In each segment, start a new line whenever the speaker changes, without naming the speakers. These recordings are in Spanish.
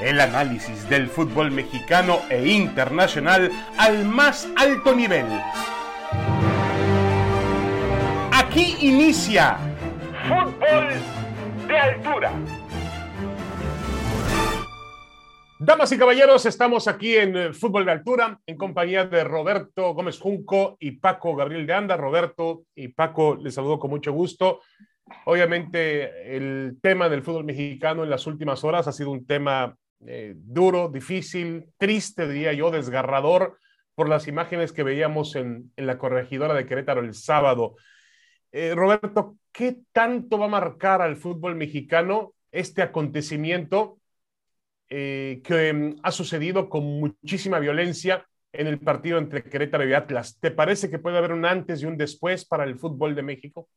El análisis del fútbol mexicano e internacional al más alto nivel. Aquí inicia Fútbol de Altura. Damas y caballeros, estamos aquí en eh, Fútbol de Altura en compañía de Roberto Gómez Junco y Paco Gabriel de Anda. Roberto y Paco, les saludo con mucho gusto. Obviamente el tema del fútbol mexicano en las últimas horas ha sido un tema eh, duro, difícil, triste, diría yo, desgarrador por las imágenes que veíamos en, la corregidora de Querétaro el sábado. Eh, Roberto, ¿qué tanto va a marcar al fútbol mexicano este acontecimiento eh, que mm, ha sucedido con muchísima violencia en el partido entre Querétaro y Atlas? ¿Te parece que puede haber un antes y un después para el fútbol de México?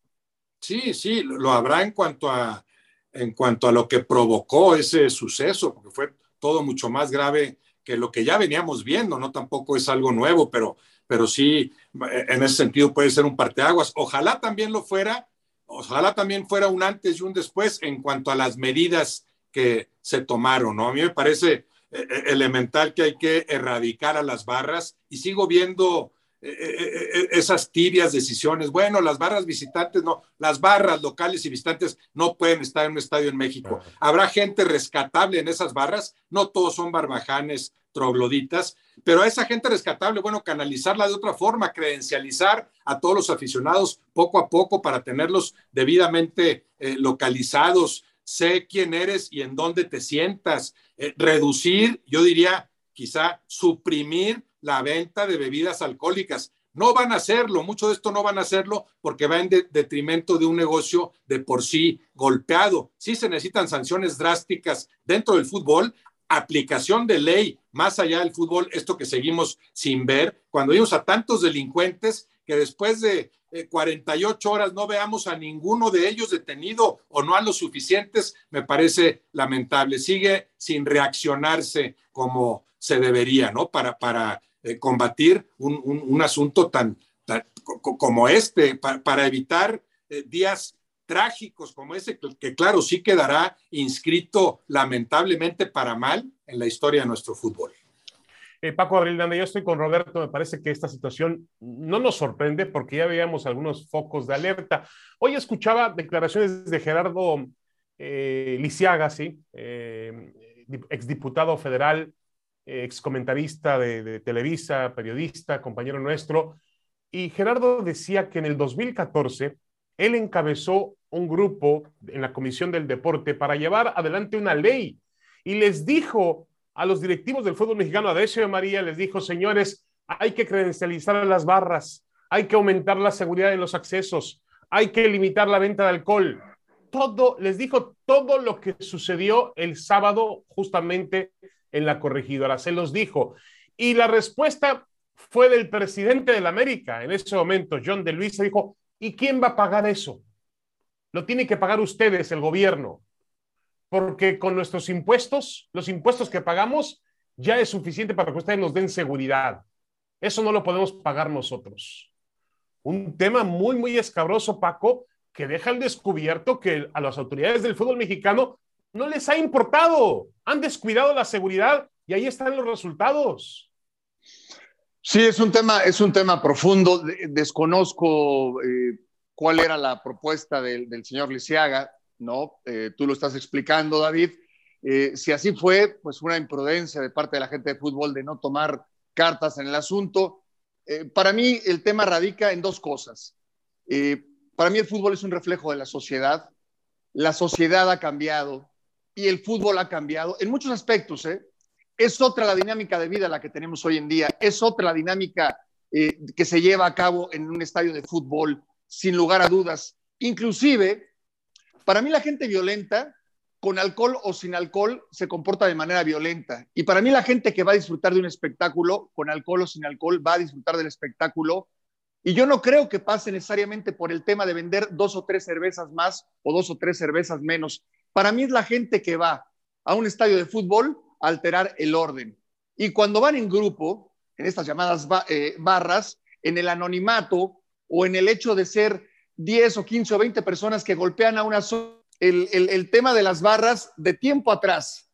Sí, sí, lo habrá en cuanto a en cuanto a lo que provocó ese suceso, porque fue todo mucho más grave que lo que ya veníamos viendo, ¿no? Tampoco es algo nuevo, pero, pero sí, en ese sentido puede ser un parteaguas. Ojalá también lo fuera, ojalá también fuera un antes y un después en cuanto a las medidas que se tomaron, ¿no? A mí me parece eh, eh, elemental que hay que erradicar a las barras y sigo viendo eh, eh, eh, esas tibias decisiones. Bueno, las barras visitantes no, las barras locales y visitantes no pueden estar en un estadio en México. Habrá gente rescatable en esas barras, no todos son barbajanes, trogloditas, pero a esa gente rescatable, bueno, canalizarla de otra forma, credencializar a todos los aficionados poco a poco para tenerlos debidamente localizados, sé quién eres y en dónde te sientas, reducir, yo diría, quizá suprimir la venta de bebidas alcohólicas. No van a hacerlo, mucho de esto no van a hacerlo porque va en detrimento de un negocio de por sí golpeado. Sí se necesitan sanciones drásticas dentro del fútbol, aplicación de ley más allá del fútbol, esto que seguimos sin ver, cuando vimos a tantos delincuentes que después de 48 eh, horas no veamos a ninguno de ellos detenido o no a los suficientes, me parece lamentable. Sigue sin reaccionarse como se debería, ¿no? Para, para eh, combatir un, asunto tan, como este, para, evitar eh, días trágicos como ese, que, claro, sí quedará inscrito lamentablemente para mal en la historia de nuestro fútbol.
Eh, Paco Abril yo estoy con Roberto, me parece que esta situación no nos sorprende porque ya veíamos algunos focos de alerta. Hoy escuchaba declaraciones de Gerardo Lisiaga, sí, exdiputado federal, ex comentarista de, Televisa, periodista, compañero nuestro, y Gerardo decía que en el 2014 él encabezó un grupo en la Comisión del Deporte para llevar adelante una ley y les dijo a los directivos del fútbol mexicano, a Decio de María, les dijo, señores, hay que credencializar las barras, hay que aumentar la seguridad en los accesos, hay que limitar la venta de alcohol. Todo, les dijo todo lo que sucedió el sábado justamente en la corregidora, se los dijo. Y la respuesta fue del presidente de la América en ese momento, John de Luisa, dijo, ¿y quién va a pagar eso? Lo tiene que pagar ustedes, el gobierno, porque con nuestros impuestos, los impuestos que pagamos, ya es suficiente para que ustedes nos den seguridad. Eso no lo podemos pagar nosotros. Un tema muy, muy escabroso, Paco, que deja al descubierto que a las autoridades del fútbol mexicano no les ha importado. Han descuidado la seguridad y ahí están los resultados.
Sí, es un tema, es un tema profundo. Desconozco eh, cuál era la propuesta del, señor Lisiaga, ¿no? Eh, tú lo estás explicando, David. Eh, si así fue, pues una imprudencia de parte de la gente de fútbol de no tomar cartas en el asunto. para mí el tema radica en dos cosas. para mí el fútbol es un reflejo de la sociedad. La sociedad ha cambiado, y el fútbol ha cambiado en muchos aspectos. ¿eh? Es otra la dinámica de vida la que tenemos hoy en día, es otra la dinámica eh, que se lleva a cabo en un estadio de fútbol, sin lugar a dudas. Inclusive, para mí la gente violenta, con alcohol o sin alcohol, se comporta de manera violenta. Y para mí la gente que va a disfrutar de un espectáculo, con alcohol o sin alcohol, va a disfrutar del espectáculo. Y yo no creo que pase necesariamente por el tema de vender dos o tres cervezas más o dos o tres cervezas menos. Para mí es la gente que va a un estadio de fútbol a alterar el orden. Y cuando van en grupo, en estas llamadas eh, barras, en el anonimato o en el hecho de ser 10 o 15 o 20 personas que golpean a una sola, el, el tema de las barras de tiempo atrás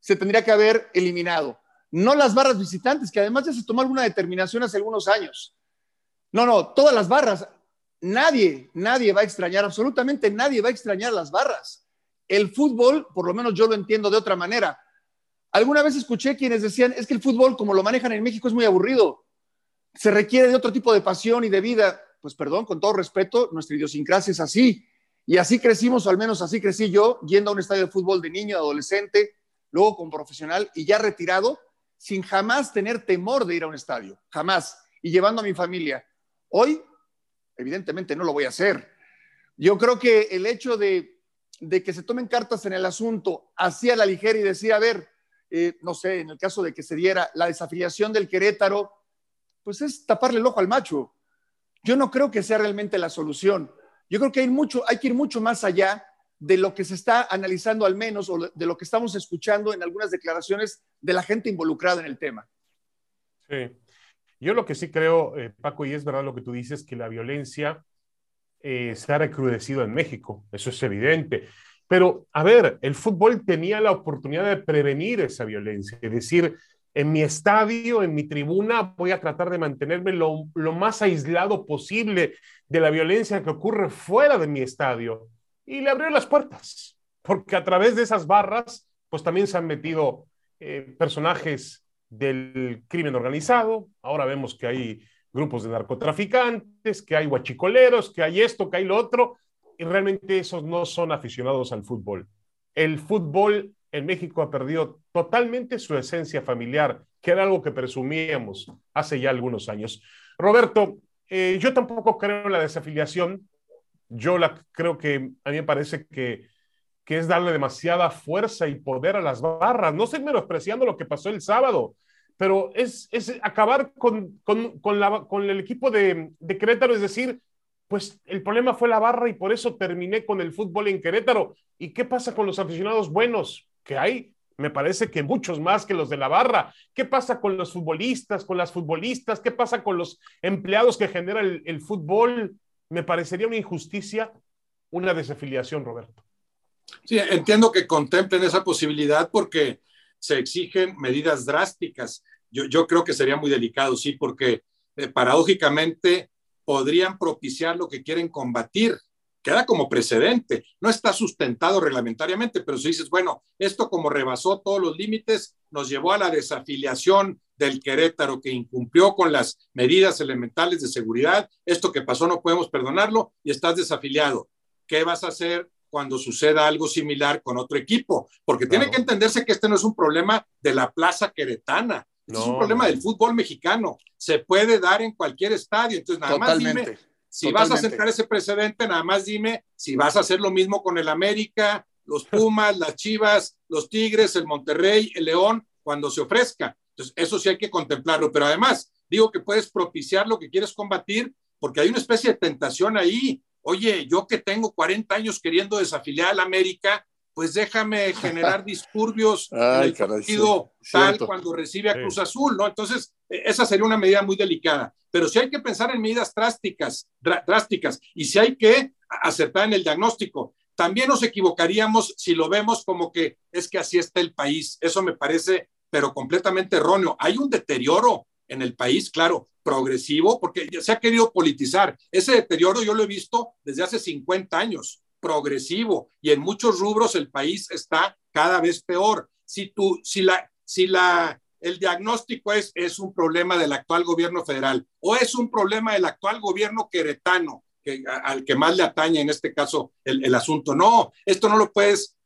se tendría que haber eliminado. No las barras visitantes, que además ya se tomó alguna determinación hace algunos años. No, no, todas las barras. Nadie, nadie va a extrañar, absolutamente nadie va a extrañar las barras. El fútbol, por lo menos yo lo entiendo de otra manera. Alguna vez escuché quienes decían, es que el fútbol, como lo manejan en México, es muy aburrido. Se requiere de otro tipo de pasión y de vida. Pues perdón, con todo respeto, nuestra idiosincrasia es así. Y así crecimos, o al menos así crecí yo, yendo a un estadio de fútbol de niño, adolescente, luego como profesional y ya retirado, sin jamás tener temor de ir a un estadio, jamás, y llevando a mi familia. Hoy, evidentemente, no lo voy a hacer. Yo creo que el hecho de, que se tomen cartas en el asunto así a la ligera y decir, a ver, eh, no sé, en el caso de que se diera la desafiliación del Querétaro, pues es taparle el ojo al macho. Yo no creo que sea realmente la solución. Yo creo que hay, mucho, hay que ir mucho más allá de lo que se está analizando al menos o de lo que estamos escuchando en algunas declaraciones de la gente involucrada en el tema.
Sí. Yo lo que sí creo, eh, Paco, y es verdad lo que tú dices, que la violencia eh, se ha recrudecido en México, eso es evidente. Pero, a ver, el fútbol tenía la oportunidad de prevenir esa violencia, es decir, en mi estadio, en mi tribuna, voy a tratar de mantenerme lo, más aislado posible de la violencia que ocurre fuera de mi estadio y le abrió las puertas, porque a través de esas barras, pues también se han metido eh, personajes del crimen organizado, ahora vemos que hay grupos de narcotraficantes, que hay huachicoleros, que hay esto, que hay lo otro, y realmente esos no son aficionados al fútbol. El fútbol en México ha perdido totalmente su esencia familiar, que era algo que presumíamos hace ya algunos años. Roberto, eh, yo tampoco creo en la desafiliación yo la, creo que a mí me parece que, que es darle demasiada fuerza y poder a las barras. No estoy menospreciando lo que pasó el sábado, pero es, es acabar con, con, con, el equipo de, de, Querétaro, es decir, pues el problema fue la barra y por eso terminé con el fútbol en Querétaro. ¿Y qué pasa con los aficionados buenos que hay? Me parece que muchos más que los de la barra. ¿Qué pasa con los futbolistas, con las futbolistas? ¿Qué pasa con los empleados que genera el, el fútbol? me parecería una injusticia una desafiliación, Roberto.
Sí, entiendo que contemplen esa posibilidad porque se exigen medidas drásticas. Yo, yo creo que sería muy delicado, sí, porque eh, paradójicamente podrían propiciar lo que quieren combatir queda como precedente. No está sustentado reglamentariamente, pero si dices, bueno, esto como rebasó todos los límites, nos llevó a la desafiliación del Querétaro que incumplió con las medidas elementales de seguridad, esto que pasó no podemos perdonarlo y estás desafiliado. ¿Qué vas a hacer cuando suceda algo similar con otro equipo? Porque tiene que entenderse que este no es un problema de la plaza queretana, es un problema del fútbol mexicano. Se puede dar en cualquier estadio. Entonces, nada más dime si vas a sentar ese precedente, nada más dime si vas a hacer lo mismo con el América, los Pumas, las Chivas, los Tigres, el Monterrey, el León, cuando se ofrezca. Entonces, eso sí hay que contemplarlo. Pero además, digo que puedes propiciar lo que quieres combatir, porque hay una especie de tentación ahí. Oye, yo que tengo 40 años queriendo desafiliar al América, pues déjame generar disturbios en el partido tal cuando recibe a Cruz Azul, ¿no? Entonces, e, esa sería una medida muy delicada. Pero si hay que pensar en medidas drásticas, drásticas, y si hay que acertar en el diagnóstico, también nos equivocaríamos si lo vemos como que es que así está el país. Eso me parece, pero completamente erróneo. Hay un deterioro en el país, claro, progresivo, porque se ha querido politizar. Ese deterioro yo lo he visto desde hace 50 años progresivo y en muchos rubros el país está cada vez peor. Si, tú, si, la, si la, el diagnóstico es, es un problema del actual gobierno federal o es un problema del actual gobierno queretano, que, al que más le atañe en este caso el, el asunto. No, esto no lo puedes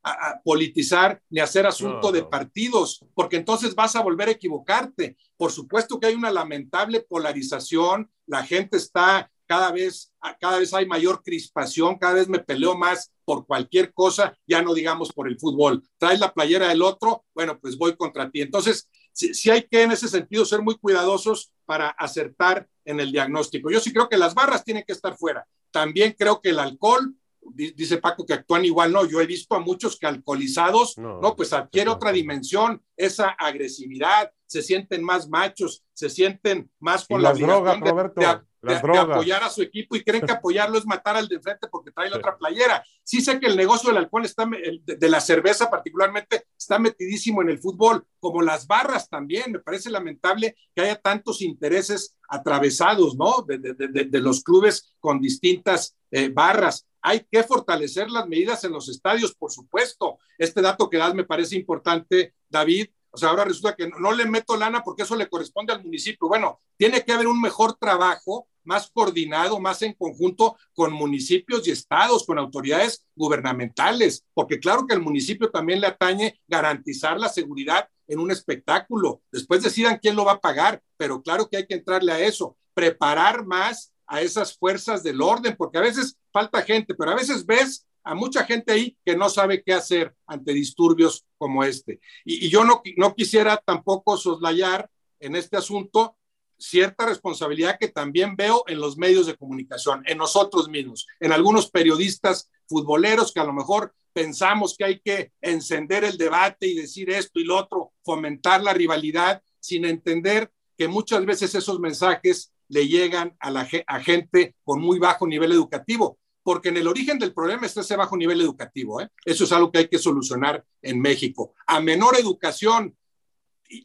politizar ni hacer asunto de partidos, porque entonces vas a volver a equivocarte. Por supuesto que hay una lamentable polarización, la gente está cada vez, cada vez hay mayor crispación, cada vez me peleo más por cualquier cosa, ya no digamos por el fútbol. Traes la playera del otro, bueno, pues voy contra ti. Entonces, sí, hay que en ese sentido ser muy cuidadosos para acertar en el diagnóstico. Yo sí creo que las barras tienen que estar fuera. También creo que el alcohol, dice Paco que actúan igual, no, yo he visto a muchos que alcoholizados, no, pues adquiere otra dimensión, esa agresividad, se sienten más machos, se sienten más
con la drogas, Roberto.
de, apoyar a su equipo y creen que apoyarlo es matar al de frente porque trae la otra playera. Sí sé que el negocio del alcohol está, de, la cerveza particularmente, está metidísimo en el fútbol, como las barras también. Me parece lamentable que haya tantos intereses atravesados, ¿no? De, los clubes con distintas eh, barras. Hay que fortalecer las medidas en los estadios, por supuesto. Este dato que das me parece importante, David, o sea, ahora resulta que no, le meto lana porque eso le corresponde al municipio. Bueno, tiene que haber un mejor trabajo, más coordinado, más en conjunto con municipios y estados, con autoridades gubernamentales, porque claro que al municipio también le atañe garantizar la seguridad en un espectáculo. Después decidan quién lo va a pagar, pero claro que hay que entrarle a eso, preparar más a esas fuerzas del orden, porque a veces falta gente, pero a veces ves a mucha gente ahí que no sabe qué hacer ante disturbios como este. Y, yo no, no quisiera tampoco soslayar en este asunto cierta responsabilidad que también veo en los medios de comunicación, en nosotros mismos, en algunos periodistas futboleros que a lo mejor pensamos que hay que encender el debate y decir esto y lo otro, fomentar la rivalidad, sin entender que muchas veces esos mensajes le llegan a la gente con muy bajo nivel educativo porque en el origen del problema está ese bajo nivel educativo. ¿eh? Eso es algo que hay que solucionar en México. A menor educación,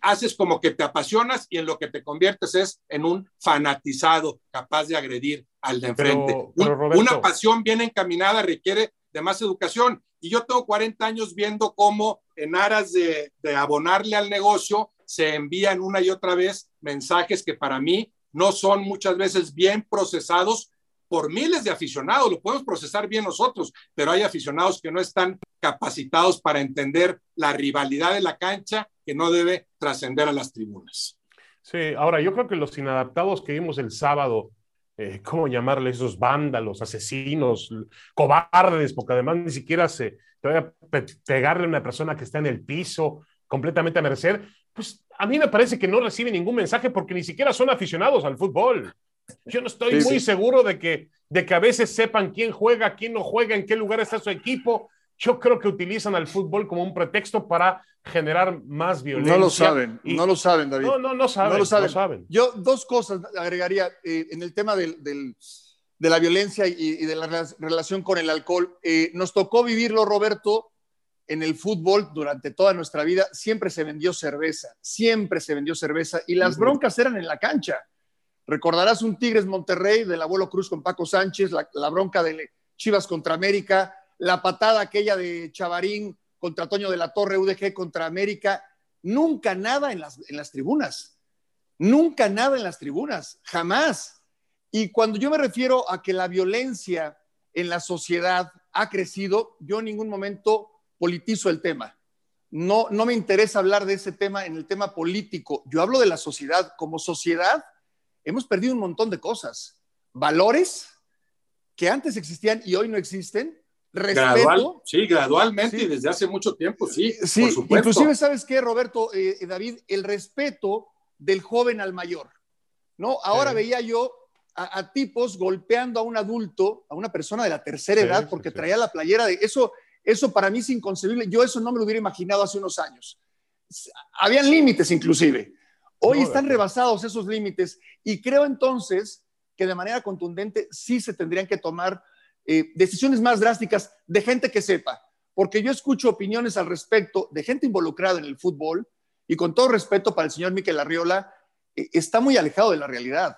haces como que te apasionas y en lo que te conviertes es en un fanatizado capaz de agredir al de enfrente. una pasión bien encaminada requiere de más educación. Y yo tengo 40 años viendo cómo en aras de, de abonarle al negocio se envían una y otra vez mensajes que para mí no son muchas veces bien procesados por miles de aficionados, lo podemos procesar bien nosotros, pero hay aficionados que no están capacitados para entender la rivalidad de la cancha que no debe trascender a las tribunas.
Sí, ahora yo creo que los inadaptados que vimos el sábado, eh, ¿cómo llamarle esos vándalos, asesinos, cobardes? Porque además ni siquiera se te voy a pegarle a una persona que está en el piso completamente a merced, pues a mí me parece que no recibe ningún mensaje porque ni siquiera son aficionados al fútbol. Yo no estoy muy seguro de que, de que a veces sepan quién juega, quién no juega, en qué lugar está su equipo. Yo creo que utilizan al fútbol como un pretexto para generar más violencia.
No lo saben, no lo saben, David.
No, no, no saben. No lo saben.
Yo dos cosas agregaría eh, en el tema del, del, de la violencia y, de la relación con el alcohol. Eh, nos tocó vivirlo, Roberto, en el fútbol durante toda nuestra vida. Siempre se vendió cerveza, siempre se vendió cerveza y las broncas eran en la cancha. Recordarás un Tigres Monterrey del abuelo Cruz con Paco Sánchez, la, bronca de Chivas contra América, la patada aquella de Chavarín contra Toño de la Torre, UDG contra América. Nunca nada en las, en las tribunas. Nunca nada en las tribunas. Jamás. Y cuando yo me refiero a que la violencia en la sociedad ha crecido, yo en ningún momento politizo el tema. No, no me interesa hablar de ese tema en el tema político. Yo hablo de la sociedad. Como sociedad, hemos perdido un montón de cosas. Valores que antes existían y hoy no existen.
Respeto. sí, gradualmente y desde hace mucho tiempo, sí.
Sí, por supuesto. inclusive, ¿sabes qué, Roberto, eh, David? El respeto del joven al mayor. ¿no? Ahora veía yo a, tipos golpeando a un adulto, a una persona de la tercera edad, porque traía la playera de eso. Eso para mí es inconcebible. Yo eso no me lo hubiera imaginado hace unos años. Habían límites inclusive. Hoy están rebasados esos límites y creo entonces que de manera contundente sí se tendrían que tomar eh, decisiones más drásticas de gente que sepa, porque yo escucho opiniones al respecto de gente involucrada en el fútbol y con todo respeto para el señor Miquel Arriola, eh, está muy alejado de la realidad,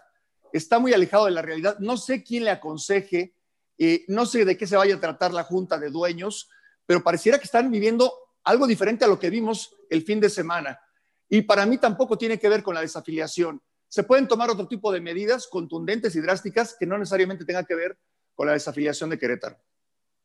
está muy alejado de la realidad. No sé quién le aconseje, eh, no sé de qué se vaya a tratar la junta de dueños, pero pareciera que están viviendo algo diferente a lo que vimos el fin de semana. Y para mí tampoco tiene que ver con la desafiliación. Se pueden tomar otro tipo de medidas contundentes y drásticas que no necesariamente tengan que ver con la desafiliación de Querétaro.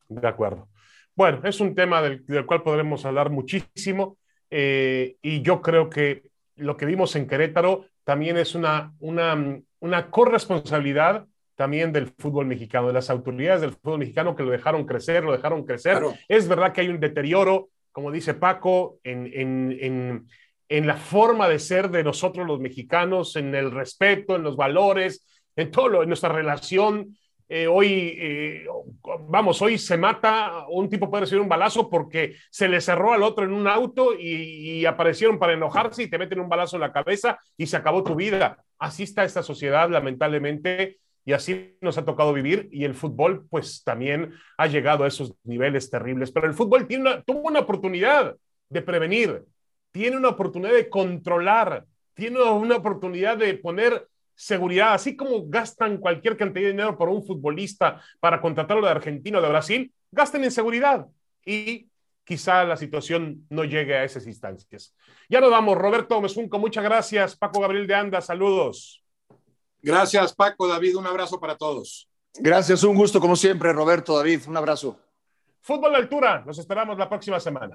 De acuerdo. Bueno, es un tema del, cual podremos hablar muchísimo eh, y yo creo que lo que vimos en Querétaro también es una, una, una corresponsabilidad también del fútbol mexicano, de las autoridades del fútbol mexicano que lo dejaron crecer, lo dejaron crecer. Es verdad que hay un deterioro, como dice Paco, en, en en la forma de ser de nosotros los mexicanos, en el respeto, en los valores, en todo lo, en nuestra relación. Eh, hoy, eh, vamos, hoy se mata, un tipo puede recibir un balazo porque se le cerró al otro en un auto y, aparecieron para enojarse y te meten un balazo en la cabeza y se acabó tu vida. Así está esta sociedad, lamentablemente, y así nos ha tocado vivir y el fútbol pues también ha llegado a esos niveles terribles, pero el fútbol tiene tuvo una oportunidad de prevenir, tiene una oportunidad de controlar, tiene una oportunidad de poner seguridad, así como gastan cualquier cantidad de dinero por un futbolista para contratarlo de Argentina o de Brasil, gasten en seguridad y quizá la situación no llegue a esas instancias. Ya nos vamos, Roberto Mesunco, muchas gracias, Paco Gabriel de Anda, saludos.
Gracias, Paco, David, un abrazo para todos.
Gracias, un gusto como siempre, Roberto, David, un abrazo.
Fútbol de altura, nos esperamos la próxima semana.